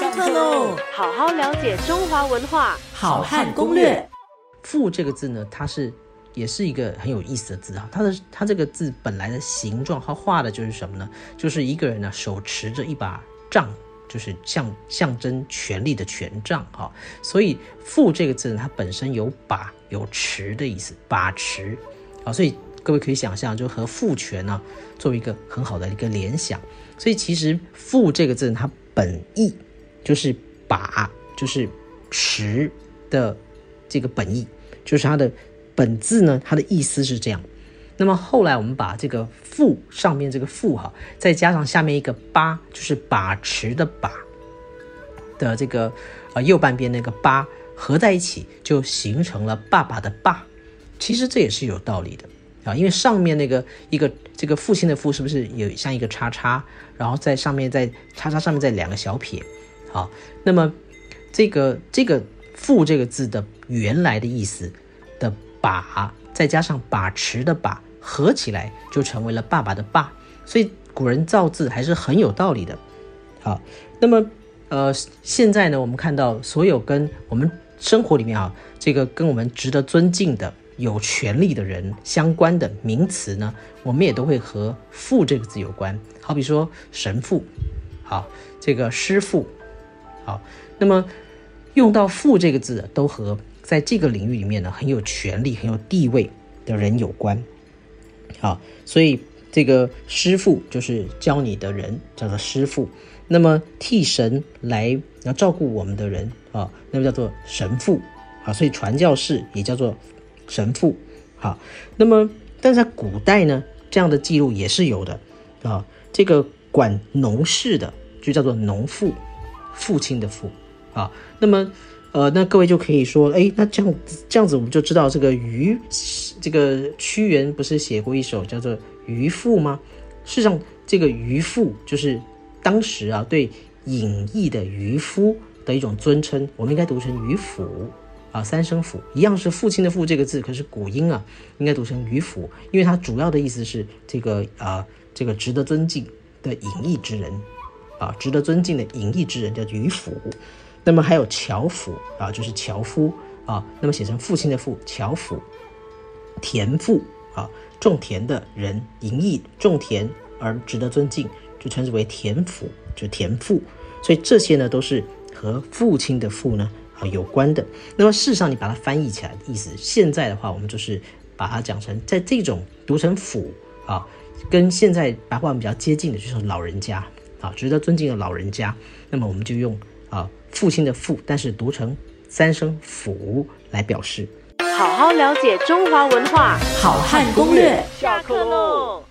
上课喽！好好了解中华文化，好汉攻略。父这个字呢，它是也是一个很有意思的字啊。它的它这个字本来的形状，它画的就是什么呢？就是一个人呢手持着一把杖，就是象象征权力的权杖啊。所以父这个字呢，它本身有把有持的意思，把持啊。所以各位可以想象，就和父权呢作为一个很好的一个联想。所以其实父这个字，它本意就是把，就是持的这个本意，就是它的本字呢，它的意思是这样。那么后来我们把这个父上面这个父哈，再加上下面一个八，就是把持的把的这个呃右半边那个八合在一起，就形成了爸爸的爸。其实这也是有道理的。啊，因为上面那个一个这个父亲的父是不是有像一个叉叉，然后在上面在叉叉上面再两个小撇，好，那么这个这个父这个字的原来的意思的把，再加上把持的把，合起来就成为了爸爸的爸，所以古人造字还是很有道理的。好，那么呃现在呢，我们看到所有跟我们生活里面啊，这个跟我们值得尊敬的。有权利的人相关的名词呢，我们也都会和“父”这个字有关。好比说神父，好，这个师傅，好，那么用到“父”这个字，都和在这个领域里面呢很有权力、很有地位的人有关。好，所以这个师傅就是教你的人，叫做师傅。那么替神来要照顾我们的人啊，那么叫做神父。啊，所以传教士也叫做。神父，好，那么但在古代呢，这样的记录也是有的啊。这个管农事的就叫做农妇，父亲的父啊。那么呃，那各位就可以说，哎，那这样这样子我们就知道这个渔，这个屈原不是写过一首叫做《渔父》吗？事实上，这个渔父就是当时啊对隐逸的渔夫的一种尊称，我们应该读成渔父。啊，三声府一样是父亲的父这个字，可是古音啊，应该读成渔府，因为它主要的意思是这个啊，这个值得尊敬的隐逸之人，啊，值得尊敬的隐逸之人叫渔府。那么还有樵夫啊，就是樵夫啊，那么写成父亲的父，樵夫。田父啊，种田的人，隐逸种田而值得尊敬，就称之为田府，就田父。所以这些呢，都是和父亲的父呢。啊，有关的。那么事实上，你把它翻译起来的意思，现在的话，我们就是把它讲成，在这种读成“府”啊，跟现在白话文比较接近的，就是老人家啊，值得尊敬的老人家。那么我们就用啊父亲的“父”，但是读成三声“府”来表示。好好了解中华文化，好汉攻略。下课喽。